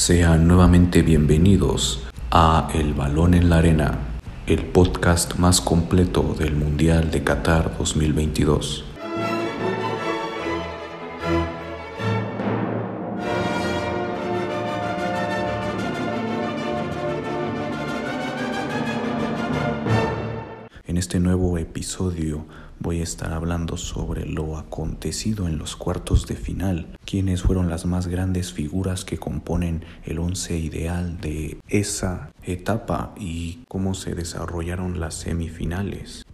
Sean nuevamente bienvenidos a El Balón en la Arena, el podcast más completo del Mundial de Qatar 2022. Voy a estar hablando sobre lo acontecido en los cuartos de final, quiénes fueron las más grandes figuras que componen el once ideal de esa etapa y cómo se desarrollaron las semifinales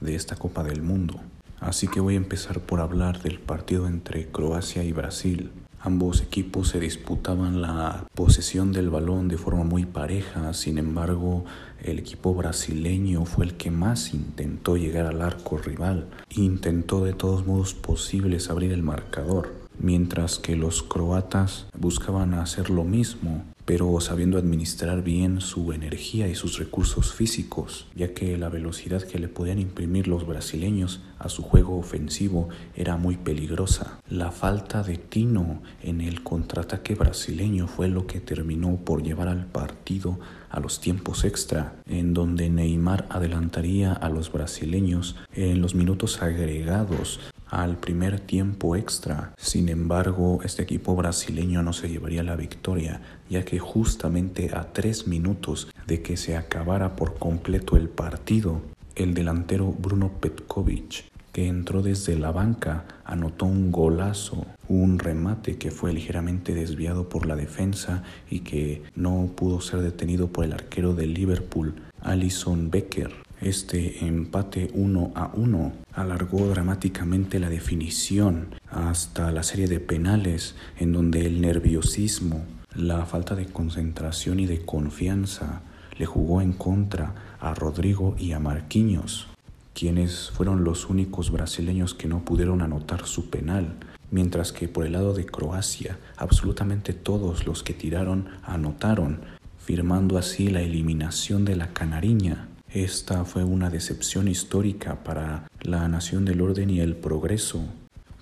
de esta Copa del Mundo. Así que voy a empezar por hablar del partido entre Croacia y Brasil. Ambos equipos se disputaban la posesión del balón de forma muy pareja, sin embargo el equipo brasileño fue el que más intentó llegar al arco rival, intentó de todos modos posibles abrir el marcador, mientras que los croatas buscaban hacer lo mismo, pero sabiendo administrar bien su energía y sus recursos físicos, ya que la velocidad que le podían imprimir los brasileños a su juego ofensivo era muy peligrosa. La falta de tino en el contraataque brasileño fue lo que terminó por llevar al partido a los tiempos extra, en donde Neymar adelantaría a los brasileños en los minutos agregados al primer tiempo extra. Sin embargo, este equipo brasileño no se llevaría la victoria, ya que justamente a tres minutos de que se acabara por completo el partido, el delantero Bruno Petkovic, que entró desde la banca, anotó un golazo, un remate que fue ligeramente desviado por la defensa y que no pudo ser detenido por el arquero de Liverpool, Alison Becker. Este empate 1 a 1 alargó dramáticamente la definición hasta la serie de penales en donde el nerviosismo, la falta de concentración y de confianza le jugó en contra a Rodrigo y a Marquinhos, quienes fueron los únicos brasileños que no pudieron anotar su penal, mientras que por el lado de Croacia absolutamente todos los que tiraron anotaron, firmando así la eliminación de la Canariña esta fue una decepción histórica para la nación del orden y el progreso,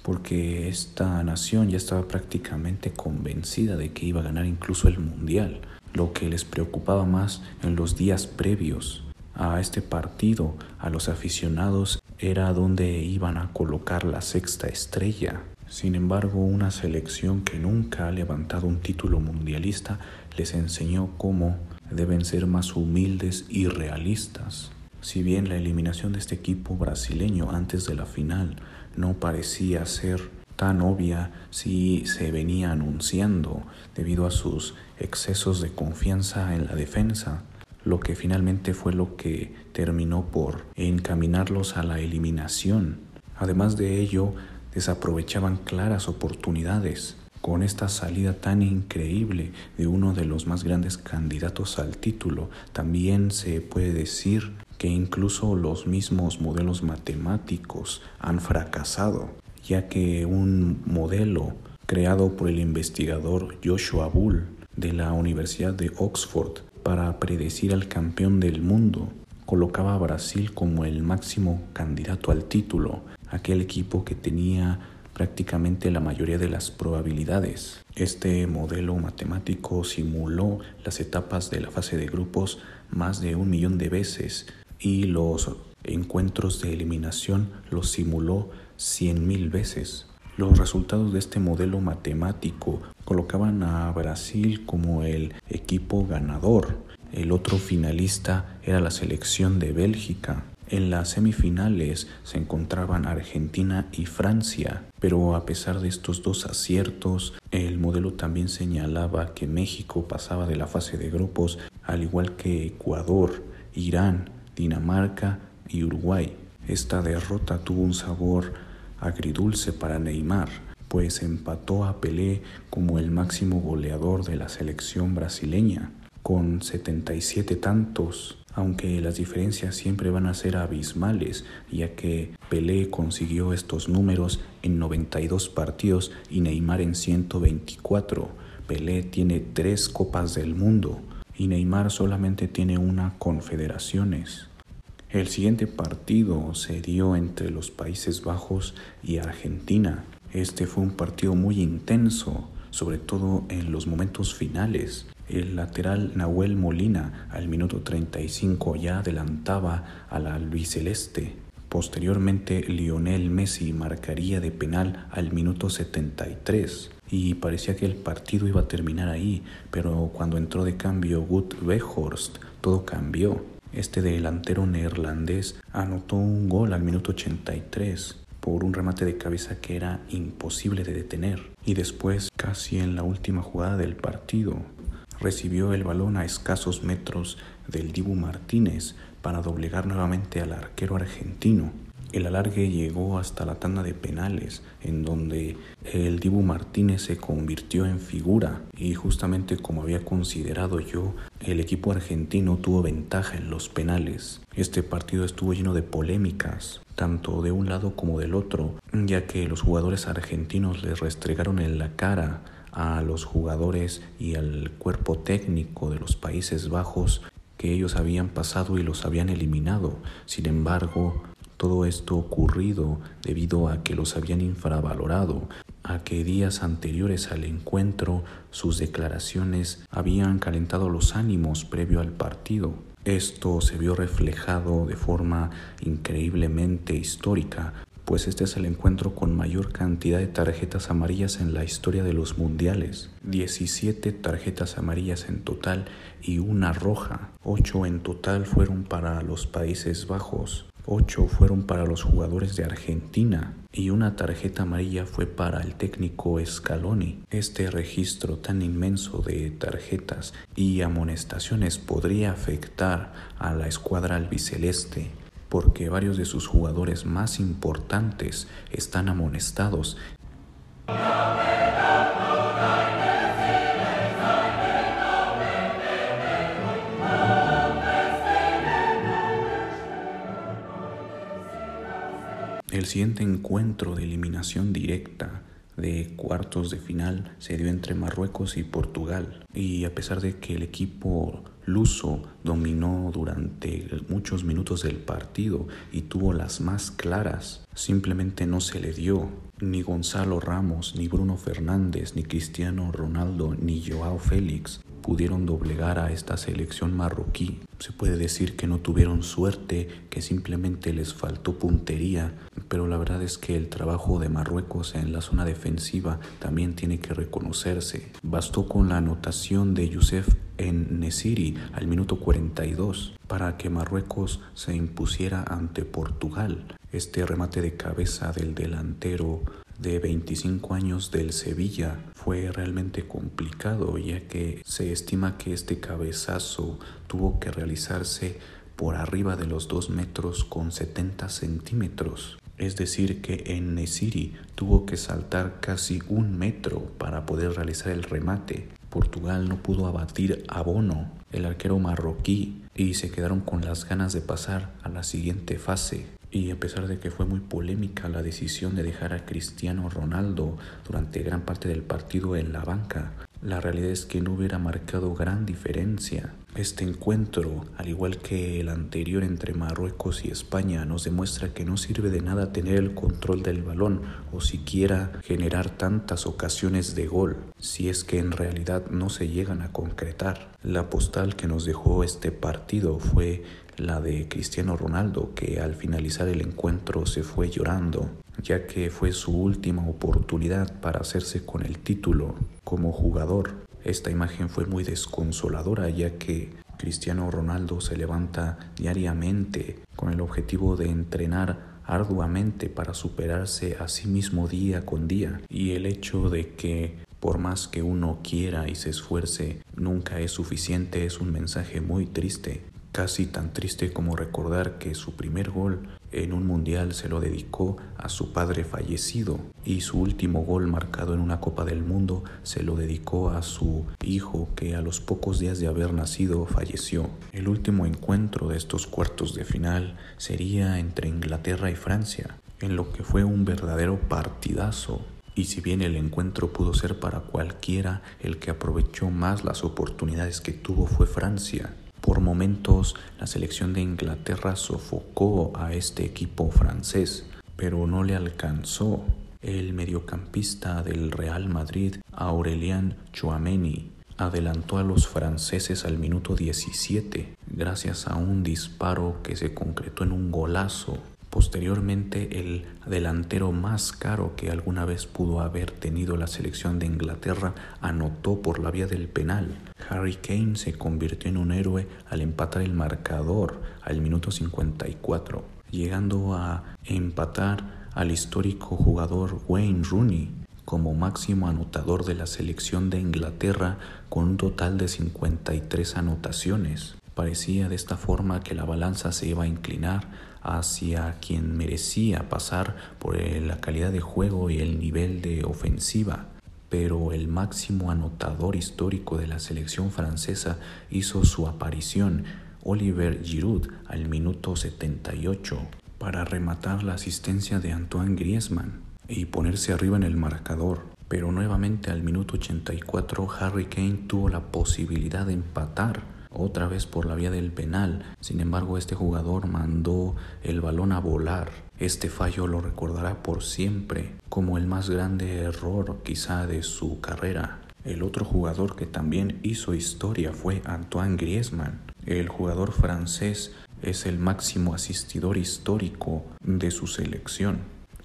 porque esta nación ya estaba prácticamente convencida de que iba a ganar incluso el Mundial. Lo que les preocupaba más en los días previos a este partido, a los aficionados, era dónde iban a colocar la sexta estrella. Sin embargo, una selección que nunca ha levantado un título mundialista les enseñó cómo deben ser más humildes y realistas. Si bien la eliminación de este equipo brasileño antes de la final no parecía ser tan obvia si se venía anunciando debido a sus excesos de confianza en la defensa, lo que finalmente fue lo que terminó por encaminarlos a la eliminación. Además de ello, desaprovechaban claras oportunidades con esta salida tan increíble de uno de los más grandes candidatos al título, también se puede decir que incluso los mismos modelos matemáticos han fracasado, ya que un modelo creado por el investigador Joshua Bull de la Universidad de Oxford para predecir al campeón del mundo colocaba a Brasil como el máximo candidato al título, aquel equipo que tenía prácticamente la mayoría de las probabilidades. Este modelo matemático simuló las etapas de la fase de grupos más de un millón de veces y los encuentros de eliminación los simuló cien mil veces. Los resultados de este modelo matemático colocaban a Brasil como el equipo ganador. El otro finalista era la selección de Bélgica. En las semifinales se encontraban Argentina y Francia, pero a pesar de estos dos aciertos, el modelo también señalaba que México pasaba de la fase de grupos, al igual que Ecuador, Irán, Dinamarca y Uruguay. Esta derrota tuvo un sabor agridulce para Neymar, pues empató a Pelé como el máximo goleador de la selección brasileña, con 77 tantos aunque las diferencias siempre van a ser abismales, ya que Pelé consiguió estos números en 92 partidos y Neymar en 124. Pelé tiene tres copas del mundo y Neymar solamente tiene una confederaciones. El siguiente partido se dio entre los Países Bajos y Argentina. Este fue un partido muy intenso, sobre todo en los momentos finales. El lateral Nahuel Molina al minuto 35 ya adelantaba al albiceleste. Posteriormente Lionel Messi marcaría de penal al minuto 73 y parecía que el partido iba a terminar ahí, pero cuando entró de cambio Wout Weghorst todo cambió. Este delantero neerlandés anotó un gol al minuto 83 por un remate de cabeza que era imposible de detener. Y después, casi en la última jugada del partido, recibió el balón a escasos metros del Dibu Martínez para doblegar nuevamente al arquero argentino. El alargue llegó hasta la tanda de penales, en donde el Dibu Martínez se convirtió en figura y justamente como había considerado yo, el equipo argentino tuvo ventaja en los penales. Este partido estuvo lleno de polémicas, tanto de un lado como del otro, ya que los jugadores argentinos les restregaron en la cara a los jugadores y al cuerpo técnico de los Países Bajos que ellos habían pasado y los habían eliminado. Sin embargo, todo esto ocurrido debido a que los habían infravalorado, a que días anteriores al encuentro sus declaraciones habían calentado los ánimos previo al partido. Esto se vio reflejado de forma increíblemente histórica, pues este es el encuentro con mayor cantidad de tarjetas amarillas en la historia de los mundiales. 17 tarjetas amarillas en total y una roja. 8 en total fueron para los Países Bajos. Ocho fueron para los jugadores de Argentina y una tarjeta amarilla fue para el técnico Scaloni. Este registro tan inmenso de tarjetas y amonestaciones podría afectar a la escuadra albiceleste porque varios de sus jugadores más importantes están amonestados. El siguiente encuentro de eliminación directa de cuartos de final se dio entre Marruecos y Portugal y a pesar de que el equipo luso dominó durante muchos minutos del partido y tuvo las más claras, simplemente no se le dio. Ni Gonzalo Ramos, ni Bruno Fernández, ni Cristiano Ronaldo, ni Joao Félix pudieron doblegar a esta selección marroquí. Se puede decir que no tuvieron suerte, que simplemente les faltó puntería, pero la verdad es que el trabajo de Marruecos en la zona defensiva también tiene que reconocerse. Bastó con la anotación de Youssef en Nesiri al minuto 42 para que Marruecos se impusiera ante Portugal. Este remate de cabeza del delantero de 25 años del Sevilla fue realmente complicado ya que se estima que este cabezazo tuvo que realizarse por arriba de los 2 metros con 70 centímetros. Es decir, que en Nesiri tuvo que saltar casi un metro para poder realizar el remate. Portugal no pudo abatir a Bono, el arquero marroquí, y se quedaron con las ganas de pasar a la siguiente fase. Y a pesar de que fue muy polémica la decisión de dejar a Cristiano Ronaldo durante gran parte del partido en la banca, la realidad es que no hubiera marcado gran diferencia. Este encuentro, al igual que el anterior entre Marruecos y España, nos demuestra que no sirve de nada tener el control del balón o siquiera generar tantas ocasiones de gol, si es que en realidad no se llegan a concretar. La postal que nos dejó este partido fue la de Cristiano Ronaldo, que al finalizar el encuentro se fue llorando, ya que fue su última oportunidad para hacerse con el título como jugador. Esta imagen fue muy desconsoladora, ya que Cristiano Ronaldo se levanta diariamente con el objetivo de entrenar arduamente para superarse a sí mismo día con día y el hecho de que por más que uno quiera y se esfuerce, nunca es suficiente es un mensaje muy triste casi tan triste como recordar que su primer gol en un mundial se lo dedicó a su padre fallecido y su último gol marcado en una Copa del Mundo se lo dedicó a su hijo que a los pocos días de haber nacido falleció. El último encuentro de estos cuartos de final sería entre Inglaterra y Francia, en lo que fue un verdadero partidazo y si bien el encuentro pudo ser para cualquiera, el que aprovechó más las oportunidades que tuvo fue Francia. Por momentos la selección de Inglaterra sofocó a este equipo francés, pero no le alcanzó. El mediocampista del Real Madrid, Aurelien Chouameni, adelantó a los franceses al minuto 17 gracias a un disparo que se concretó en un golazo. Posteriormente, el delantero más caro que alguna vez pudo haber tenido la selección de Inglaterra anotó por la vía del penal. Harry Kane se convirtió en un héroe al empatar el marcador al minuto 54, llegando a empatar al histórico jugador Wayne Rooney como máximo anotador de la selección de Inglaterra con un total de 53 anotaciones. Parecía de esta forma que la balanza se iba a inclinar hacia quien merecía pasar por la calidad de juego y el nivel de ofensiva, pero el máximo anotador histórico de la selección francesa hizo su aparición, Oliver Giroud, al minuto 78, para rematar la asistencia de Antoine Griezmann y ponerse arriba en el marcador. Pero nuevamente al minuto 84 Harry Kane tuvo la posibilidad de empatar otra vez por la vía del penal. Sin embargo, este jugador mandó el balón a volar. Este fallo lo recordará por siempre como el más grande error quizá de su carrera. El otro jugador que también hizo historia fue Antoine Griezmann. El jugador francés es el máximo asistidor histórico de su selección.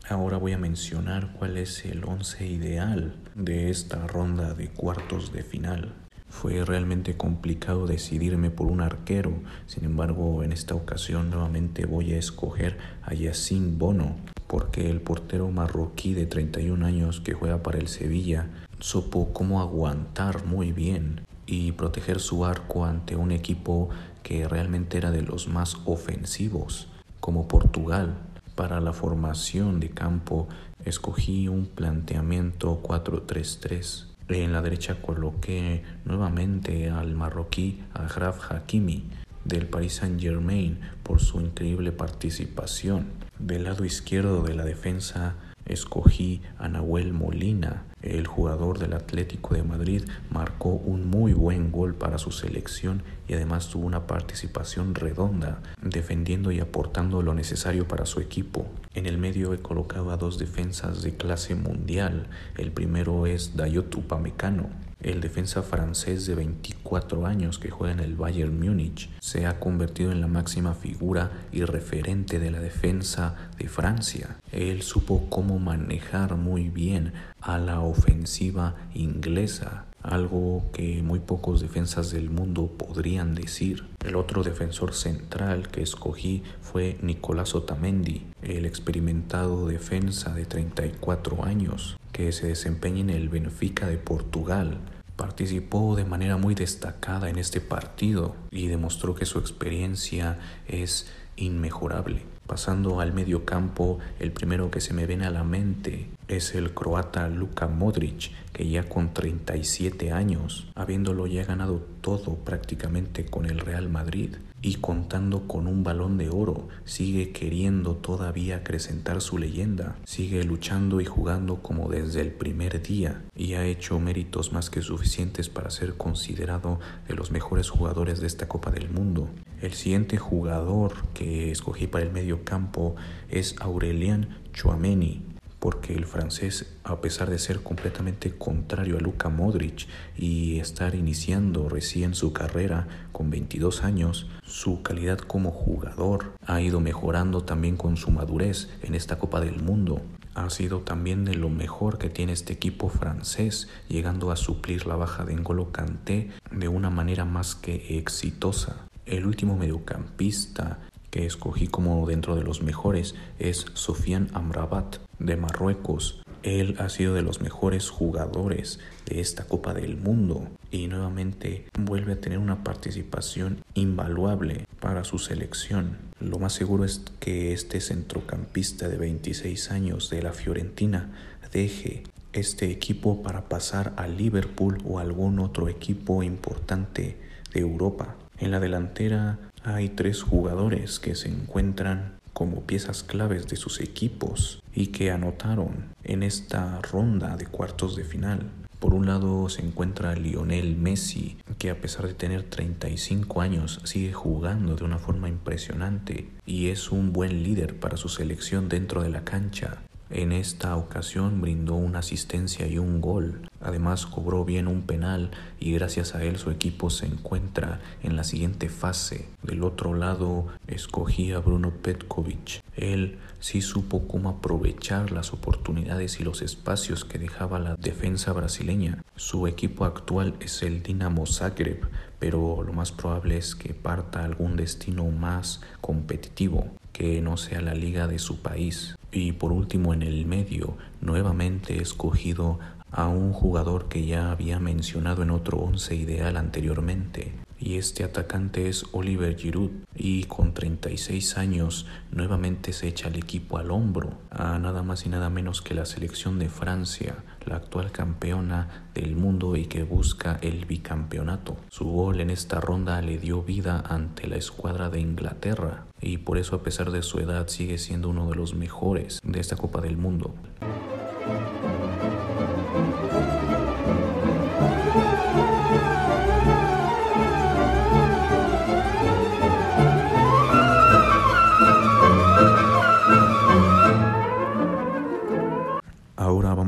Ahora voy a mencionar cuál es el once ideal de esta ronda de cuartos de final. Fue realmente complicado decidirme por un arquero, sin embargo en esta ocasión nuevamente voy a escoger a Yacine Bono, porque el portero marroquí de 31 años que juega para el Sevilla supo cómo aguantar muy bien y proteger su arco ante un equipo que realmente era de los más ofensivos, como Portugal, para la formación de campo escogí un planteamiento 4-3-3. En la derecha coloqué nuevamente al marroquí Agraf Hakimi del Paris Saint-Germain por su increíble participación. Del lado izquierdo de la defensa escogí a Nahuel Molina el jugador del Atlético de Madrid marcó un muy buen gol para su selección y además tuvo una participación redonda, defendiendo y aportando lo necesario para su equipo. En el medio he colocado a dos defensas de clase mundial. El primero es Dayot Upamecano, el defensa francés de 24 años que juega en el Bayern Múnich se ha convertido en la máxima figura y referente de la defensa de Francia. Él supo cómo manejar muy bien a la ofensiva inglesa, algo que muy pocos defensas del mundo podrían decir. El otro defensor central que escogí fue Nicolás Otamendi, el experimentado defensa de 34 años que se desempeña en el Benfica de Portugal. Participó de manera muy destacada en este partido y demostró que su experiencia es inmejorable. Pasando al medio campo, el primero que se me viene a la mente es el croata Luka Modric, que ya con 37 años, habiéndolo ya ganado todo prácticamente con el Real Madrid y contando con un balón de oro, sigue queriendo todavía acrecentar su leyenda, sigue luchando y jugando como desde el primer día y ha hecho méritos más que suficientes para ser considerado de los mejores jugadores de esta Copa del Mundo. El siguiente jugador que escogí para el medio campo es Aurelien Chouameni, porque el francés, a pesar de ser completamente contrario a Luka Modric y estar iniciando recién su carrera con 22 años, su calidad como jugador ha ido mejorando también con su madurez en esta Copa del Mundo. Ha sido también de lo mejor que tiene este equipo francés, llegando a suplir la baja de N'Golo Kanté de una manera más que exitosa. El último mediocampista que escogí como dentro de los mejores es Sofian Amrabat de Marruecos. Él ha sido de los mejores jugadores de esta Copa del Mundo y nuevamente vuelve a tener una participación invaluable para su selección. Lo más seguro es que este centrocampista de 26 años de la Fiorentina deje este equipo para pasar a Liverpool o algún otro equipo importante de Europa. En la delantera hay tres jugadores que se encuentran como piezas claves de sus equipos y que anotaron en esta ronda de cuartos de final. Por un lado se encuentra Lionel Messi, que a pesar de tener 35 años sigue jugando de una forma impresionante y es un buen líder para su selección dentro de la cancha. En esta ocasión brindó una asistencia y un gol. Además cobró bien un penal y gracias a él su equipo se encuentra en la siguiente fase. Del otro lado escogía Bruno Petkovic. Él sí supo cómo aprovechar las oportunidades y los espacios que dejaba la defensa brasileña. Su equipo actual es el Dinamo Zagreb, pero lo más probable es que parta algún destino más competitivo que no sea la liga de su país. Y por último, en el medio, nuevamente escogido a un jugador que ya había mencionado en otro once ideal anteriormente. Y este atacante es Oliver Giroud y con 36 años nuevamente se echa el equipo al hombro a nada más y nada menos que la selección de Francia, la actual campeona del mundo y que busca el bicampeonato. Su gol en esta ronda le dio vida ante la escuadra de Inglaterra y por eso a pesar de su edad sigue siendo uno de los mejores de esta Copa del Mundo.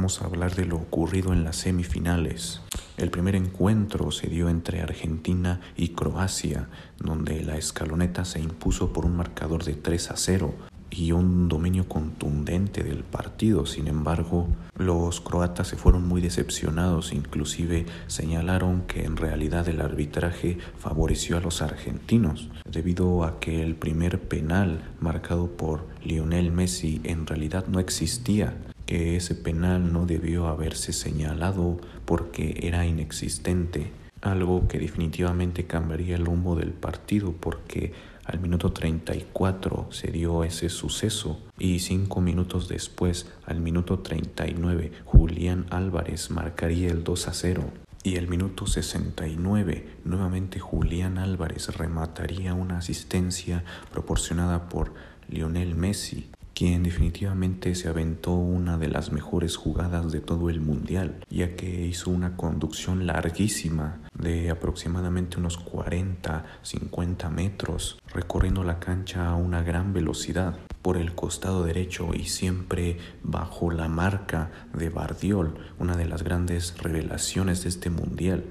Vamos a hablar de lo ocurrido en las semifinales. El primer encuentro se dio entre Argentina y Croacia, donde la escaloneta se impuso por un marcador de 3 a 0 y un dominio contundente del partido. Sin embargo, los croatas se fueron muy decepcionados, inclusive señalaron que en realidad el arbitraje favoreció a los argentinos, debido a que el primer penal marcado por Lionel Messi en realidad no existía que ese penal no debió haberse señalado porque era inexistente, algo que definitivamente cambiaría el rumbo del partido porque al minuto 34 se dio ese suceso y cinco minutos después, al minuto 39, Julián Álvarez marcaría el 2 a 0. Y al minuto 69, nuevamente Julián Álvarez remataría una asistencia proporcionada por Lionel Messi quien definitivamente se aventó una de las mejores jugadas de todo el mundial, ya que hizo una conducción larguísima de aproximadamente unos 40-50 metros, recorriendo la cancha a una gran velocidad por el costado derecho y siempre bajo la marca de Bardiol, una de las grandes revelaciones de este mundial.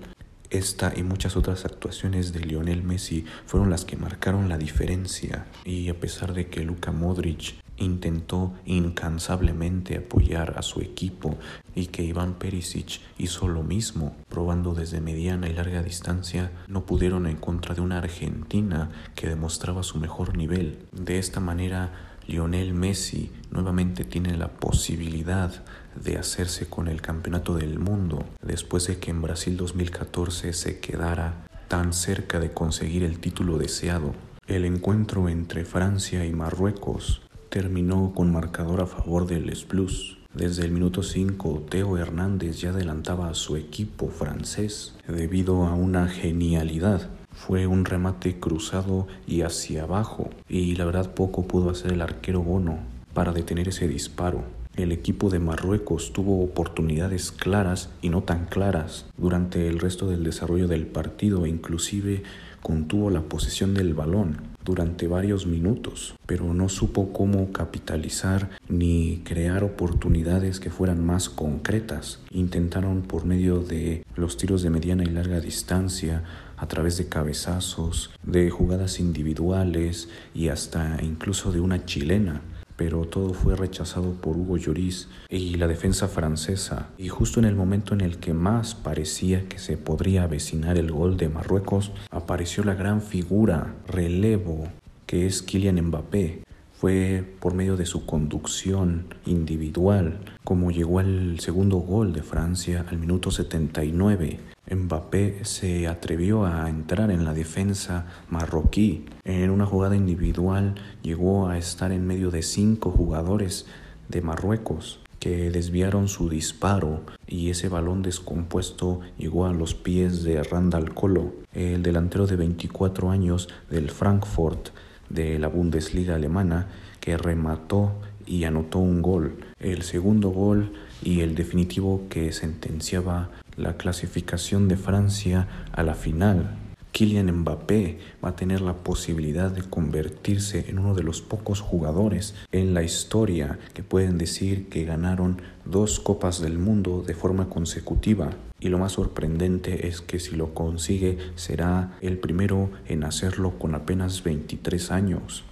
Esta y muchas otras actuaciones de Lionel Messi fueron las que marcaron la diferencia y a pesar de que Luka Modric intentó incansablemente apoyar a su equipo y que Iván Perisic hizo lo mismo, probando desde mediana y larga distancia, no pudieron en contra de una Argentina que demostraba su mejor nivel. De esta manera, Lionel Messi nuevamente tiene la posibilidad de hacerse con el campeonato del mundo después de que en Brasil 2014 se quedara tan cerca de conseguir el título deseado. El encuentro entre Francia y Marruecos terminó con marcador a favor del Plus. Desde el minuto 5, Teo Hernández ya adelantaba a su equipo francés debido a una genialidad. Fue un remate cruzado y hacia abajo, y la verdad poco pudo hacer el arquero Bono para detener ese disparo. El equipo de Marruecos tuvo oportunidades claras y no tan claras durante el resto del desarrollo del partido e inclusive contuvo la posesión del balón durante varios minutos, pero no supo cómo capitalizar ni crear oportunidades que fueran más concretas. Intentaron por medio de los tiros de mediana y larga distancia, a través de cabezazos, de jugadas individuales y hasta incluso de una chilena pero todo fue rechazado por Hugo Lloris y la defensa francesa. Y justo en el momento en el que más parecía que se podría avecinar el gol de Marruecos, apareció la gran figura, relevo, que es Kylian Mbappé. Fue por medio de su conducción individual como llegó al segundo gol de Francia al minuto 79 Mbappé se atrevió a entrar en la defensa marroquí. En una jugada individual llegó a estar en medio de cinco jugadores de Marruecos que desviaron su disparo y ese balón descompuesto llegó a los pies de Randall Kolo, el delantero de 24 años del Frankfurt de la Bundesliga alemana que remató y anotó un gol, el segundo gol y el definitivo que sentenciaba la clasificación de Francia a la final. Kylian Mbappé va a tener la posibilidad de convertirse en uno de los pocos jugadores en la historia que pueden decir que ganaron dos copas del mundo de forma consecutiva. Y lo más sorprendente es que si lo consigue será el primero en hacerlo con apenas 23 años.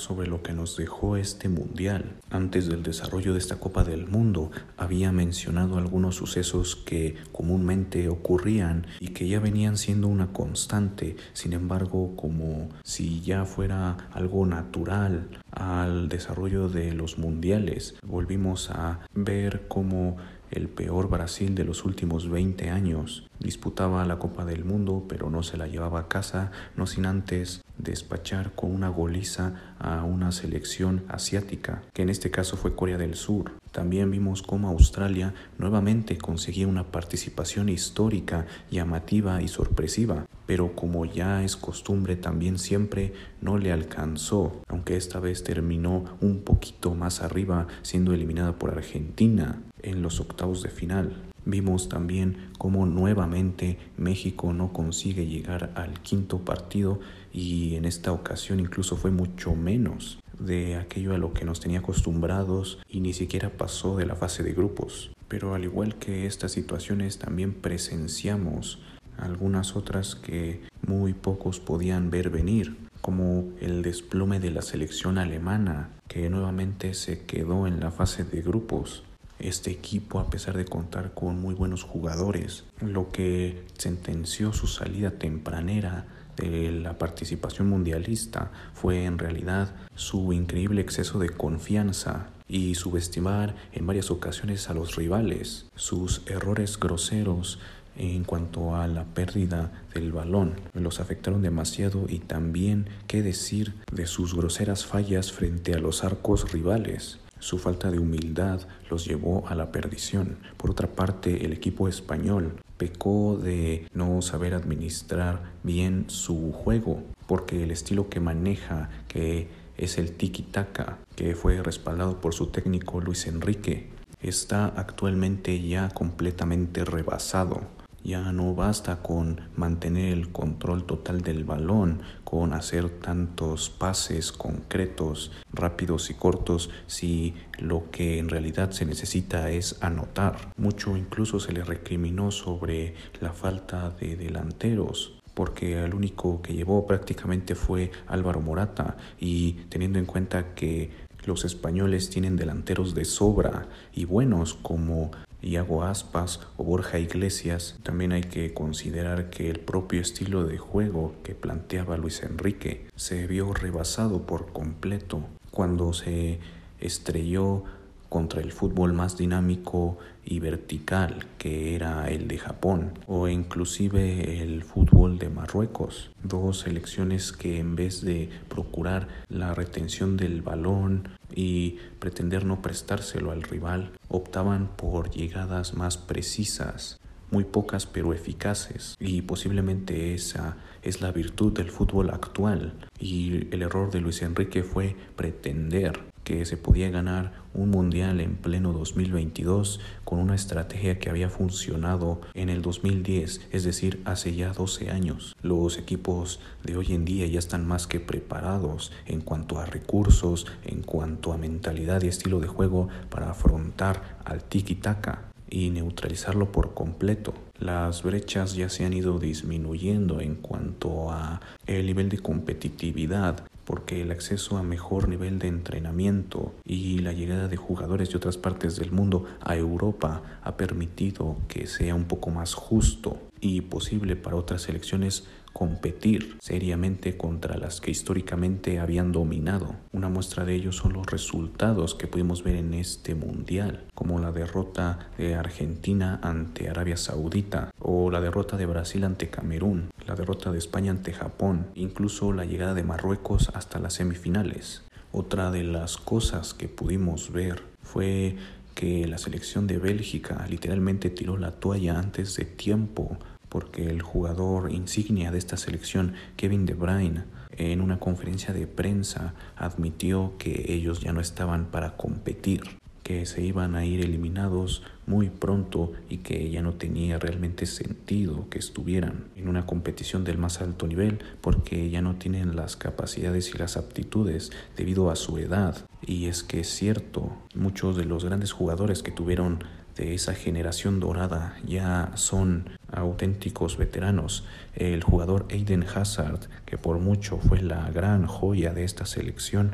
Sobre lo que nos dejó este mundial. Antes del desarrollo de esta Copa del Mundo había mencionado algunos sucesos que comúnmente ocurrían y que ya venían siendo una constante, sin embargo como si ya fuera algo natural al desarrollo de los mundiales. Volvimos a ver cómo el peor Brasil de los últimos 20 años. Disputaba la Copa del Mundo, pero no se la llevaba a casa, no sin antes despachar con una goliza a una selección asiática, que en este caso fue Corea del Sur. También vimos cómo Australia nuevamente conseguía una participación histórica, llamativa y sorpresiva, pero como ya es costumbre también siempre no le alcanzó, aunque esta vez terminó un poquito más arriba siendo eliminada por Argentina en los octavos de final. Vimos también cómo nuevamente México no consigue llegar al quinto partido y en esta ocasión incluso fue mucho menos de aquello a lo que nos tenía acostumbrados y ni siquiera pasó de la fase de grupos. Pero al igual que estas situaciones también presenciamos algunas otras que muy pocos podían ver venir, como el desplome de la selección alemana, que nuevamente se quedó en la fase de grupos este equipo a pesar de contar con muy buenos jugadores, lo que sentenció su salida tempranera de la participación mundialista fue en realidad su increíble exceso de confianza y subestimar en varias ocasiones a los rivales, sus errores groseros en cuanto a la pérdida del balón. Los afectaron demasiado y también qué decir de sus groseras fallas frente a los arcos rivales. Su falta de humildad los llevó a la perdición. Por otra parte, el equipo español pecó de no saber administrar bien su juego, porque el estilo que maneja, que es el tiki-taka, que fue respaldado por su técnico Luis Enrique, está actualmente ya completamente rebasado. Ya no basta con mantener el control total del balón, con hacer tantos pases concretos, rápidos y cortos, si lo que en realidad se necesita es anotar. Mucho incluso se le recriminó sobre la falta de delanteros porque el único que llevó prácticamente fue Álvaro Morata y teniendo en cuenta que los españoles tienen delanteros de sobra y buenos como Iago Aspas o Borja Iglesias, también hay que considerar que el propio estilo de juego que planteaba Luis Enrique se vio rebasado por completo cuando se estrelló contra el fútbol más dinámico y vertical que era el de Japón o inclusive el fútbol de Marruecos, dos selecciones que en vez de procurar la retención del balón y pretender no prestárselo al rival, optaban por llegadas más precisas, muy pocas pero eficaces. Y posiblemente esa es la virtud del fútbol actual. Y el error de Luis Enrique fue pretender que se podía ganar un mundial en pleno 2022 con una estrategia que había funcionado en el 2010, es decir, hace ya 12 años. Los equipos de hoy en día ya están más que preparados en cuanto a recursos, en cuanto a mentalidad y estilo de juego para afrontar al tiki-taka y neutralizarlo por completo. Las brechas ya se han ido disminuyendo en cuanto a el nivel de competitividad porque el acceso a mejor nivel de entrenamiento y la llegada de jugadores de otras partes del mundo a Europa ha permitido que sea un poco más justo y posible para otras selecciones competir seriamente contra las que históricamente habían dominado. Una muestra de ello son los resultados que pudimos ver en este mundial, como la derrota de Argentina ante Arabia Saudita o la derrota de Brasil ante Camerún, la derrota de España ante Japón, incluso la llegada de Marruecos hasta las semifinales. Otra de las cosas que pudimos ver fue que la selección de Bélgica literalmente tiró la toalla antes de tiempo porque el jugador insignia de esta selección, Kevin De Bruyne, en una conferencia de prensa admitió que ellos ya no estaban para competir, que se iban a ir eliminados muy pronto y que ya no tenía realmente sentido que estuvieran en una competición del más alto nivel porque ya no tienen las capacidades y las aptitudes debido a su edad. Y es que es cierto, muchos de los grandes jugadores que tuvieron de esa generación dorada ya son auténticos veteranos. El jugador Aiden Hazard, que por mucho fue la gran joya de esta selección,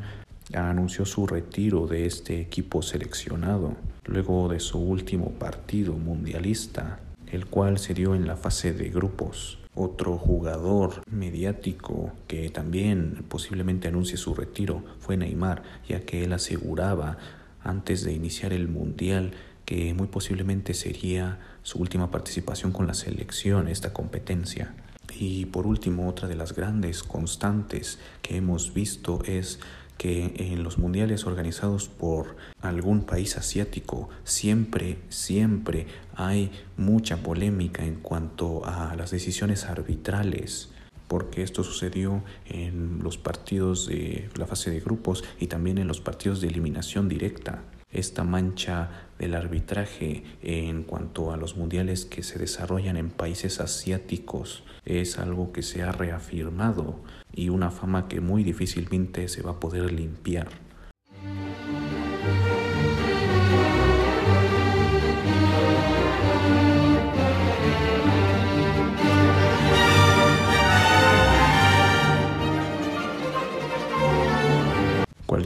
anunció su retiro de este equipo seleccionado luego de su último partido mundialista, el cual se dio en la fase de grupos. Otro jugador mediático que también posiblemente anuncie su retiro fue Neymar, ya que él aseguraba antes de iniciar el mundial que muy posiblemente sería su última participación con la selección, esta competencia. Y por último, otra de las grandes constantes que hemos visto es que en los mundiales organizados por algún país asiático siempre, siempre hay mucha polémica en cuanto a las decisiones arbitrales porque esto sucedió en los partidos de la fase de grupos y también en los partidos de eliminación directa esta mancha del arbitraje en cuanto a los mundiales que se desarrollan en países asiáticos es algo que se ha reafirmado y una fama que muy difícilmente se va a poder limpiar.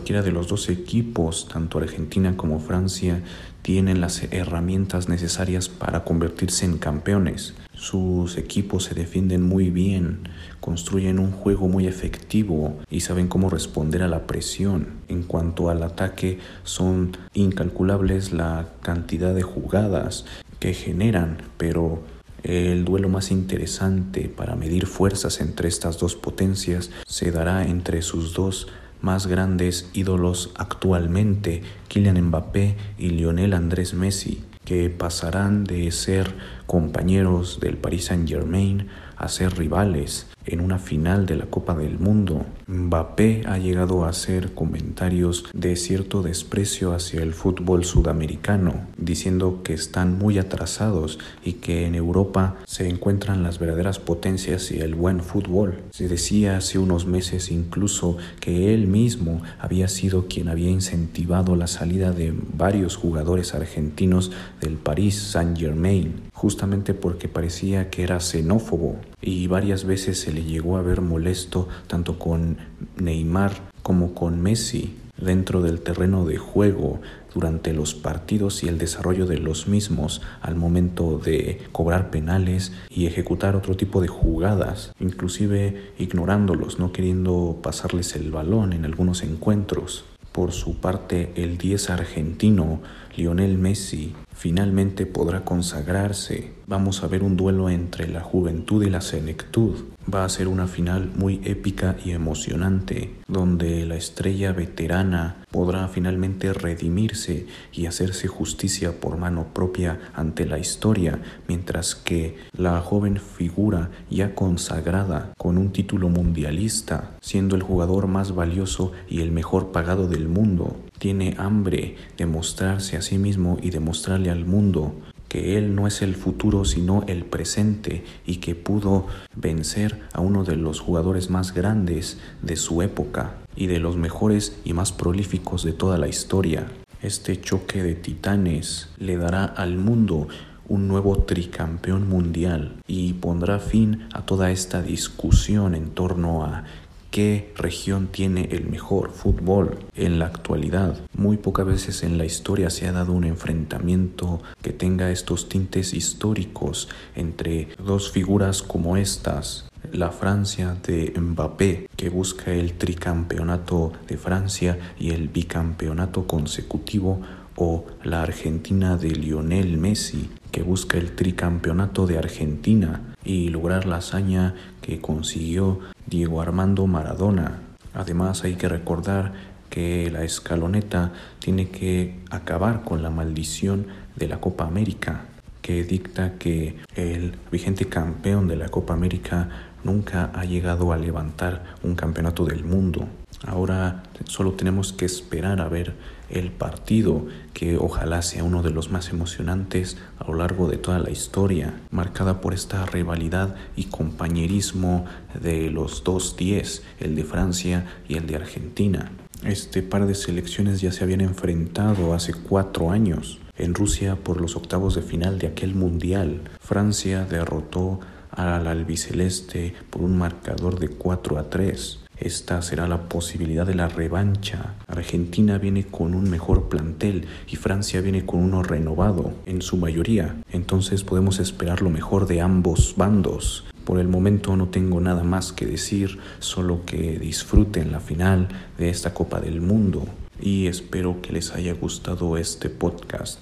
Cualquiera de los dos equipos, tanto Argentina como Francia, tienen las herramientas necesarias para convertirse en campeones. Sus equipos se defienden muy bien, construyen un juego muy efectivo y saben cómo responder a la presión. En cuanto al ataque, son incalculables la cantidad de jugadas que generan, pero el duelo más interesante para medir fuerzas entre estas dos potencias se dará entre sus dos más grandes ídolos actualmente, Kylian Mbappé y Lionel Andrés Messi, que pasarán de ser compañeros del Paris Saint-Germain a ser rivales en una final de la Copa del Mundo. Mbappé ha llegado a hacer comentarios de cierto desprecio hacia el fútbol sudamericano, diciendo que están muy atrasados y que en Europa se encuentran las verdaderas potencias y el buen fútbol. Se decía hace unos meses incluso que él mismo había sido quien había incentivado la salida de varios jugadores argentinos del Paris Saint-Germain justamente porque parecía que era xenófobo y varias veces se le llegó a ver molesto tanto con Neymar como con Messi dentro del terreno de juego durante los partidos y el desarrollo de los mismos al momento de cobrar penales y ejecutar otro tipo de jugadas, inclusive ignorándolos, no queriendo pasarles el balón en algunos encuentros. Por su parte, el 10 argentino, Lionel Messi, finalmente podrá consagrarse. Vamos a ver un duelo entre la juventud y la senectud. Va a ser una final muy épica y emocionante, donde la estrella veterana podrá finalmente redimirse y hacerse justicia por mano propia ante la historia, mientras que la joven figura ya consagrada con un título mundialista, siendo el jugador más valioso y el mejor pagado del mundo, tiene hambre de mostrarse a sí mismo y demostrarle al mundo que él no es el futuro sino el presente y que pudo vencer a uno de los jugadores más grandes de su época y de los mejores y más prolíficos de toda la historia. Este choque de titanes le dará al mundo un nuevo tricampeón mundial y pondrá fin a toda esta discusión en torno a qué región tiene el mejor fútbol en la actualidad. Muy pocas veces en la historia se ha dado un enfrentamiento que tenga estos tintes históricos entre dos figuras como estas. La Francia de Mbappé, que busca el tricampeonato de Francia y el bicampeonato consecutivo, o la Argentina de Lionel Messi, que busca el tricampeonato de Argentina y lograr la hazaña que consiguió Diego Armando Maradona. Además hay que recordar que la escaloneta tiene que acabar con la maldición de la Copa América, que dicta que el vigente campeón de la Copa América nunca ha llegado a levantar un campeonato del mundo. Ahora solo tenemos que esperar a ver el partido que ojalá sea uno de los más emocionantes a lo largo de toda la historia, marcada por esta rivalidad y compañerismo de los dos 10, el de Francia y el de Argentina. Este par de selecciones ya se habían enfrentado hace cuatro años en Rusia por los octavos de final de aquel mundial. Francia derrotó al albiceleste por un marcador de 4 a 3. Esta será la posibilidad de la revancha. Argentina viene con un mejor plantel y Francia viene con uno renovado, en su mayoría. Entonces podemos esperar lo mejor de ambos bandos. Por el momento no tengo nada más que decir, solo que disfruten la final de esta Copa del Mundo y espero que les haya gustado este podcast.